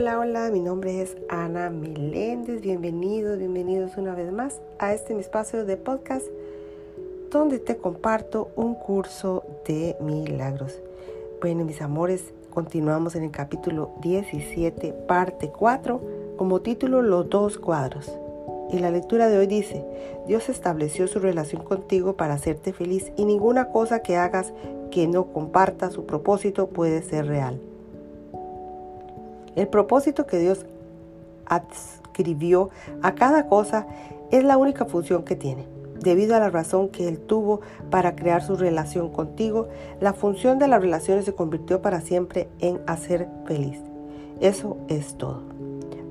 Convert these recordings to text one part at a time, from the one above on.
Hola, hola, mi nombre es Ana Meléndez. Bienvenidos, bienvenidos una vez más a este espacio de podcast donde te comparto un curso de milagros. Bueno, mis amores, continuamos en el capítulo 17, parte 4, como título Los dos cuadros. Y la lectura de hoy dice, Dios estableció su relación contigo para hacerte feliz y ninguna cosa que hagas que no comparta su propósito puede ser real. El propósito que Dios adscribió a cada cosa es la única función que tiene. Debido a la razón que Él tuvo para crear su relación contigo, la función de las relaciones se convirtió para siempre en hacer feliz. Eso es todo.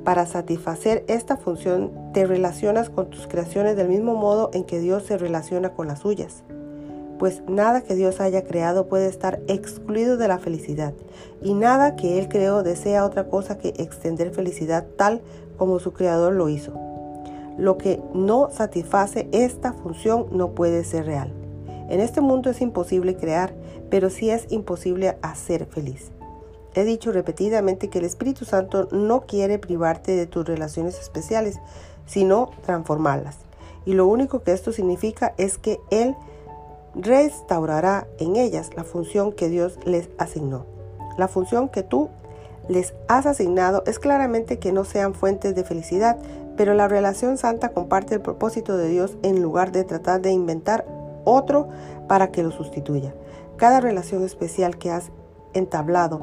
Para satisfacer esta función te relacionas con tus creaciones del mismo modo en que Dios se relaciona con las suyas pues nada que Dios haya creado puede estar excluido de la felicidad, y nada que Él creó desea otra cosa que extender felicidad tal como su creador lo hizo. Lo que no satisface esta función no puede ser real. En este mundo es imposible crear, pero sí es imposible hacer feliz. He dicho repetidamente que el Espíritu Santo no quiere privarte de tus relaciones especiales, sino transformarlas. Y lo único que esto significa es que Él restaurará en ellas la función que Dios les asignó. La función que tú les has asignado es claramente que no sean fuentes de felicidad, pero la relación santa comparte el propósito de Dios en lugar de tratar de inventar otro para que lo sustituya. Cada relación especial que has entablado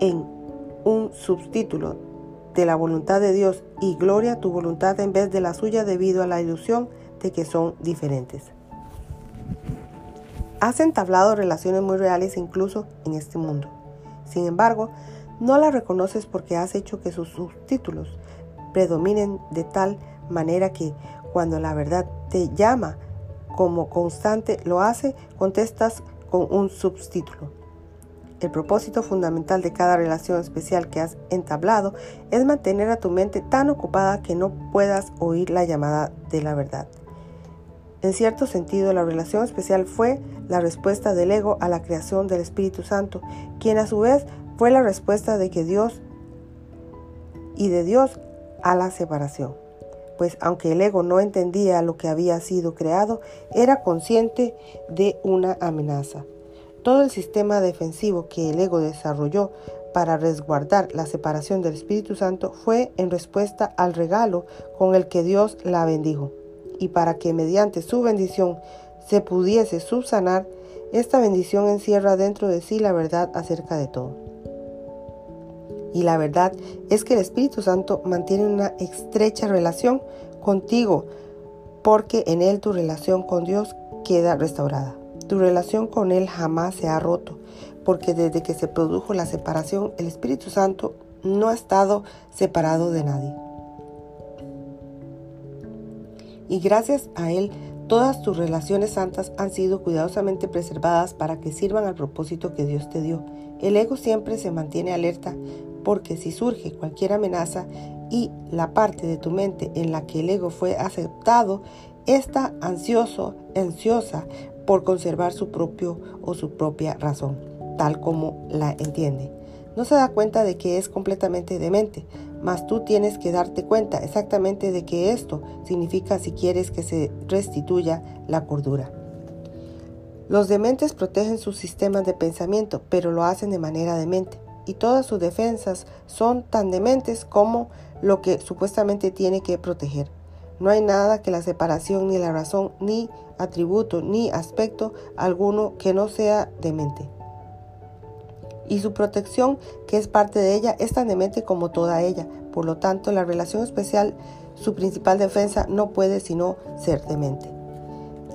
en un subtítulo de la voluntad de Dios y gloria tu voluntad en vez de la suya debido a la ilusión de que son diferentes. Has entablado relaciones muy reales incluso en este mundo. Sin embargo, no las reconoces porque has hecho que sus subtítulos predominen de tal manera que cuando la verdad te llama como constante lo hace, contestas con un subtítulo. El propósito fundamental de cada relación especial que has entablado es mantener a tu mente tan ocupada que no puedas oír la llamada de la verdad. En cierto sentido, la relación especial fue la respuesta del ego a la creación del Espíritu Santo, quien a su vez fue la respuesta de que Dios y de Dios a la separación. Pues aunque el ego no entendía lo que había sido creado, era consciente de una amenaza. Todo el sistema defensivo que el ego desarrolló para resguardar la separación del Espíritu Santo fue en respuesta al regalo con el que Dios la bendijo y para que mediante su bendición se pudiese subsanar, esta bendición encierra dentro de sí la verdad acerca de todo. Y la verdad es que el Espíritu Santo mantiene una estrecha relación contigo, porque en Él tu relación con Dios queda restaurada. Tu relación con Él jamás se ha roto, porque desde que se produjo la separación, el Espíritu Santo no ha estado separado de nadie y gracias a Él todas tus relaciones santas han sido cuidadosamente preservadas para que sirvan al propósito que Dios te dio. El ego siempre se mantiene alerta porque si surge cualquier amenaza y la parte de tu mente en la que el ego fue aceptado está ansioso, ansiosa por conservar su propio o su propia razón, tal como la entiende. No se da cuenta de que es completamente demente, mas tú tienes que darte cuenta exactamente de que esto significa si quieres que se restituya la cordura. Los dementes protegen sus sistemas de pensamiento, pero lo hacen de manera demente, y todas sus defensas son tan dementes como lo que supuestamente tiene que proteger. No hay nada que la separación, ni la razón, ni atributo, ni aspecto alguno que no sea demente y su protección, que es parte de ella, es tan demente como toda ella. Por lo tanto, la relación especial, su principal defensa, no puede sino ser demente.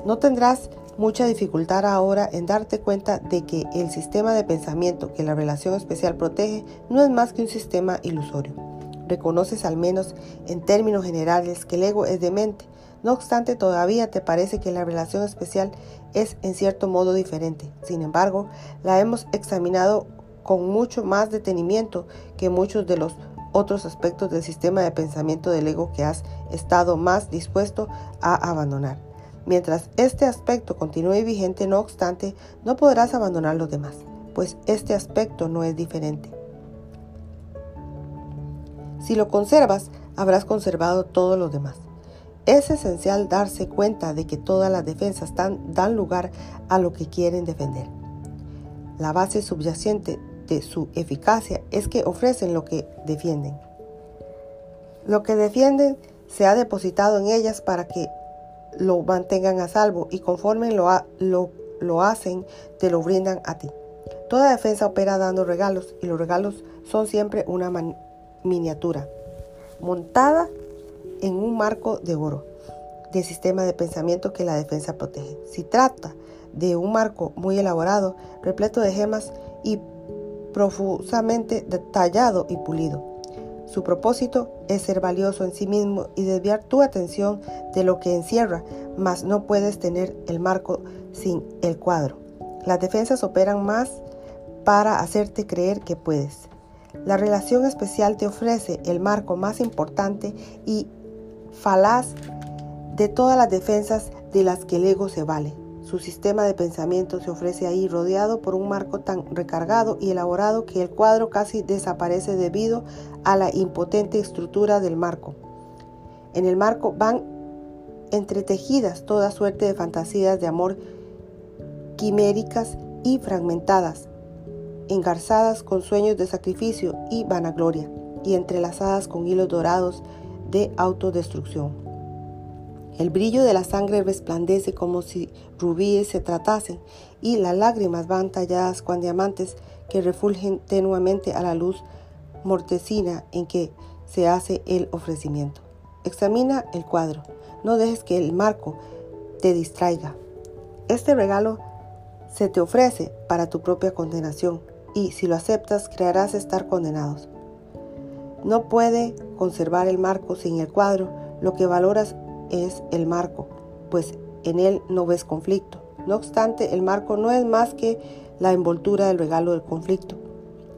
No tendrás mucha dificultad ahora en darte cuenta de que el sistema de pensamiento que la relación especial protege no es más que un sistema ilusorio. Reconoces al menos en términos generales que el ego es demente. No obstante, todavía te parece que la relación especial es en cierto modo diferente. Sin embargo, la hemos examinado con mucho más detenimiento que muchos de los otros aspectos del sistema de pensamiento del ego que has estado más dispuesto a abandonar. Mientras este aspecto continúe vigente, no obstante, no podrás abandonar los demás, pues este aspecto no es diferente. Si lo conservas, habrás conservado todo lo demás. Es esencial darse cuenta de que todas las defensas dan, dan lugar a lo que quieren defender. La base subyacente su eficacia es que ofrecen lo que defienden. Lo que defienden se ha depositado en ellas para que lo mantengan a salvo y conforme lo, lo, lo hacen, te lo brindan a ti. Toda defensa opera dando regalos y los regalos son siempre una miniatura montada en un marco de oro de sistema de pensamiento que la defensa protege. Si trata de un marco muy elaborado, repleto de gemas y profusamente detallado y pulido. Su propósito es ser valioso en sí mismo y desviar tu atención de lo que encierra, mas no puedes tener el marco sin el cuadro. Las defensas operan más para hacerte creer que puedes. La relación especial te ofrece el marco más importante y falaz de todas las defensas de las que el ego se vale. Su sistema de pensamiento se ofrece ahí rodeado por un marco tan recargado y elaborado que el cuadro casi desaparece debido a la impotente estructura del marco. En el marco van entretejidas toda suerte de fantasías de amor quiméricas y fragmentadas, engarzadas con sueños de sacrificio y vanagloria, y entrelazadas con hilos dorados de autodestrucción. El brillo de la sangre resplandece como si rubíes se tratasen, y las lágrimas van talladas con diamantes que refulgen tenuamente a la luz mortecina en que se hace el ofrecimiento. Examina el cuadro, no dejes que el marco te distraiga. Este regalo se te ofrece para tu propia condenación, y si lo aceptas crearás estar condenados. No puede conservar el marco sin el cuadro, lo que valoras es el marco, pues en él no ves conflicto. No obstante, el marco no es más que la envoltura del regalo del conflicto.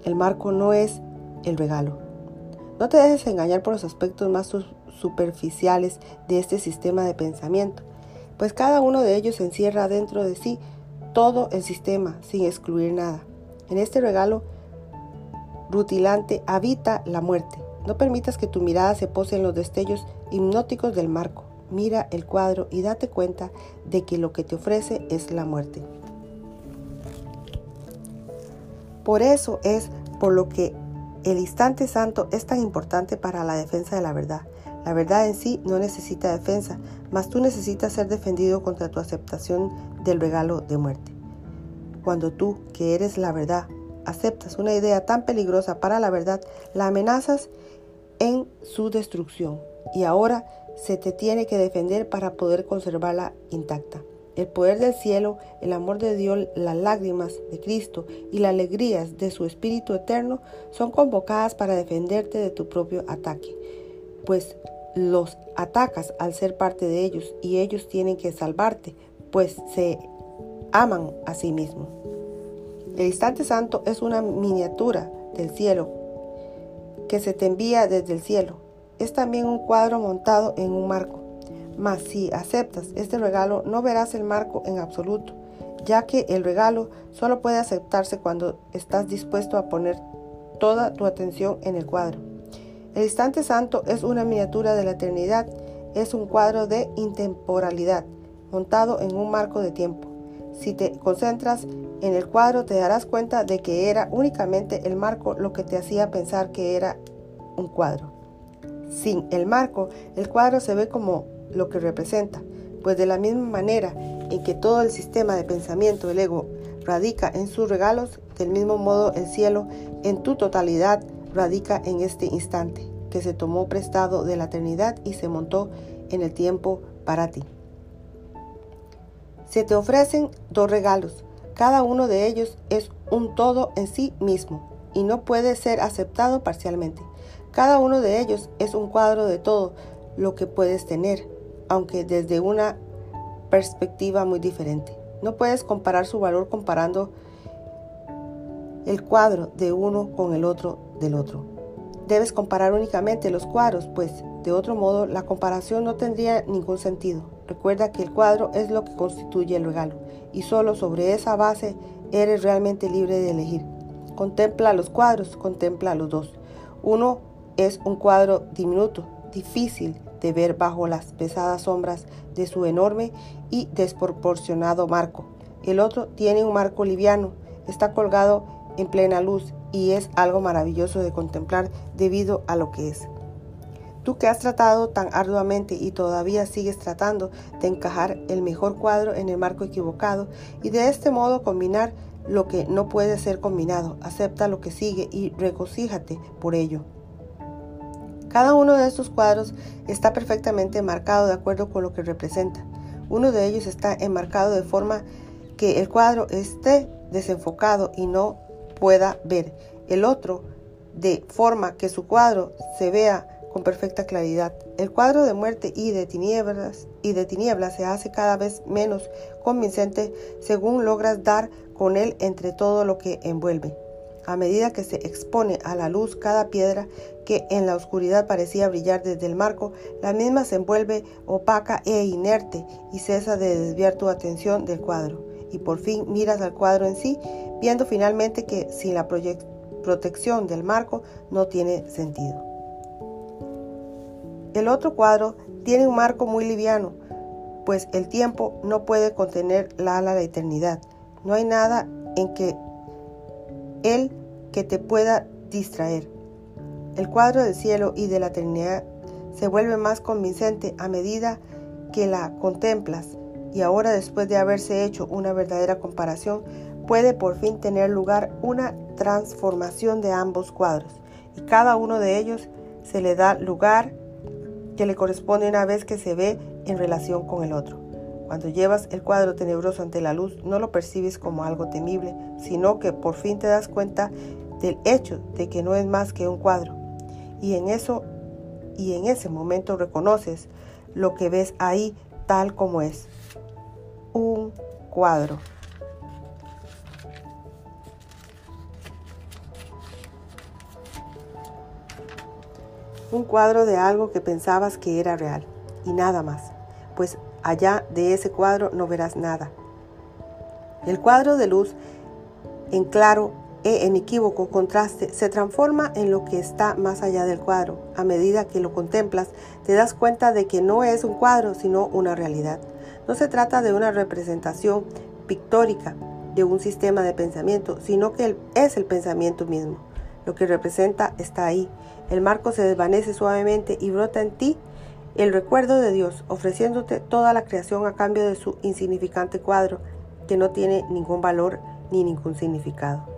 El marco no es el regalo. No te dejes engañar por los aspectos más superficiales de este sistema de pensamiento, pues cada uno de ellos encierra dentro de sí todo el sistema sin excluir nada. En este regalo rutilante habita la muerte. No permitas que tu mirada se pose en los destellos hipnóticos del marco mira el cuadro y date cuenta de que lo que te ofrece es la muerte. Por eso es por lo que el instante santo es tan importante para la defensa de la verdad. La verdad en sí no necesita defensa, mas tú necesitas ser defendido contra tu aceptación del regalo de muerte. Cuando tú, que eres la verdad, aceptas una idea tan peligrosa para la verdad, la amenazas en su destrucción. Y ahora se te tiene que defender para poder conservarla intacta. El poder del cielo, el amor de Dios, las lágrimas de Cristo y las alegrías de su Espíritu eterno son convocadas para defenderte de tu propio ataque, pues los atacas al ser parte de ellos y ellos tienen que salvarte, pues se aman a sí mismos. El instante santo es una miniatura del cielo que se te envía desde el cielo es también un cuadro montado en un marco. Mas si aceptas este regalo no verás el marco en absoluto, ya que el regalo solo puede aceptarse cuando estás dispuesto a poner toda tu atención en el cuadro. El instante santo es una miniatura de la eternidad, es un cuadro de intemporalidad, montado en un marco de tiempo. Si te concentras en el cuadro te darás cuenta de que era únicamente el marco lo que te hacía pensar que era un cuadro. Sin el marco, el cuadro se ve como lo que representa, pues de la misma manera en que todo el sistema de pensamiento del ego radica en sus regalos, del mismo modo el cielo en tu totalidad radica en este instante, que se tomó prestado de la eternidad y se montó en el tiempo para ti. Se te ofrecen dos regalos, cada uno de ellos es un todo en sí mismo y no puede ser aceptado parcialmente. Cada uno de ellos es un cuadro de todo lo que puedes tener, aunque desde una perspectiva muy diferente. No puedes comparar su valor comparando el cuadro de uno con el otro del otro. Debes comparar únicamente los cuadros, pues de otro modo la comparación no tendría ningún sentido. Recuerda que el cuadro es lo que constituye el regalo y solo sobre esa base eres realmente libre de elegir. Contempla los cuadros, contempla los dos. Uno es un cuadro diminuto, difícil de ver bajo las pesadas sombras de su enorme y desproporcionado marco. El otro tiene un marco liviano, está colgado en plena luz y es algo maravilloso de contemplar debido a lo que es. Tú que has tratado tan arduamente y todavía sigues tratando de encajar el mejor cuadro en el marco equivocado y de este modo combinar lo que no puede ser combinado, acepta lo que sigue y regocíjate por ello. Cada uno de estos cuadros está perfectamente marcado de acuerdo con lo que representa. Uno de ellos está enmarcado de forma que el cuadro esté desenfocado y no pueda ver. El otro de forma que su cuadro se vea con perfecta claridad. El cuadro de muerte y de tinieblas y de tinieblas se hace cada vez menos convincente según logras dar con él entre todo lo que envuelve. A medida que se expone a la luz cada piedra que en la oscuridad parecía brillar desde el marco, la misma se envuelve opaca e inerte y cesa de desviar tu atención del cuadro. Y por fin miras al cuadro en sí, viendo finalmente que sin la protección del marco no tiene sentido. El otro cuadro tiene un marco muy liviano, pues el tiempo no puede contener la ala de la eternidad. No hay nada en que él que te pueda distraer. El cuadro del cielo y de la eternidad se vuelve más convincente a medida que la contemplas y ahora después de haberse hecho una verdadera comparación puede por fin tener lugar una transformación de ambos cuadros y cada uno de ellos se le da lugar que le corresponde una vez que se ve en relación con el otro. Cuando llevas el cuadro tenebroso ante la luz, no lo percibes como algo temible, sino que por fin te das cuenta del hecho de que no es más que un cuadro. Y en eso y en ese momento reconoces lo que ves ahí tal como es. Un cuadro. un cuadro de algo que pensabas que era real y nada más, allá de ese cuadro no verás nada. El cuadro de luz en claro e en equívoco contraste se transforma en lo que está más allá del cuadro. A medida que lo contemplas, te das cuenta de que no es un cuadro, sino una realidad. No se trata de una representación pictórica de un sistema de pensamiento, sino que es el pensamiento mismo. Lo que representa está ahí. El marco se desvanece suavemente y brota en ti el recuerdo de Dios, ofreciéndote toda la creación a cambio de su insignificante cuadro, que no tiene ningún valor ni ningún significado.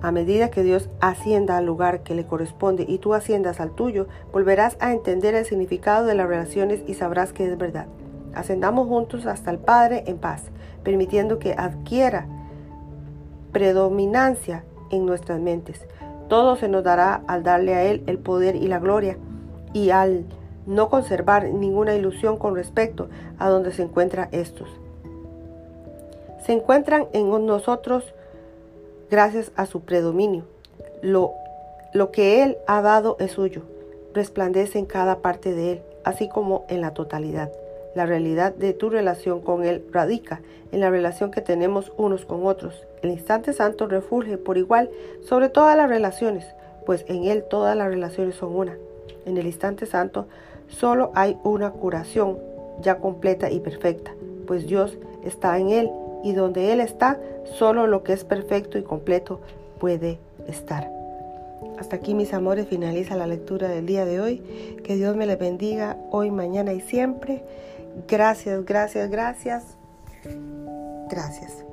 A medida que Dios ascienda al lugar que le corresponde y tú asciendas al tuyo, volverás a entender el significado de las relaciones y sabrás que es verdad. Ascendamos juntos hasta el Padre en paz, permitiendo que adquiera predominancia en nuestras mentes. Todo se nos dará al darle a Él el poder y la gloria y al no conservar ninguna ilusión con respecto a donde se encuentran estos. Se encuentran en nosotros gracias a su predominio. Lo, lo que Él ha dado es suyo, resplandece en cada parte de Él, así como en la totalidad. La realidad de tu relación con Él radica en la relación que tenemos unos con otros. El instante santo refulge por igual sobre todas las relaciones, pues en Él todas las relaciones son una. En el instante santo solo hay una curación ya completa y perfecta, pues Dios está en Él y donde Él está, solo lo que es perfecto y completo puede estar. Hasta aquí mis amores finaliza la lectura del día de hoy. Que Dios me les bendiga hoy, mañana y siempre. Gracias, gracias, gracias. Gracias.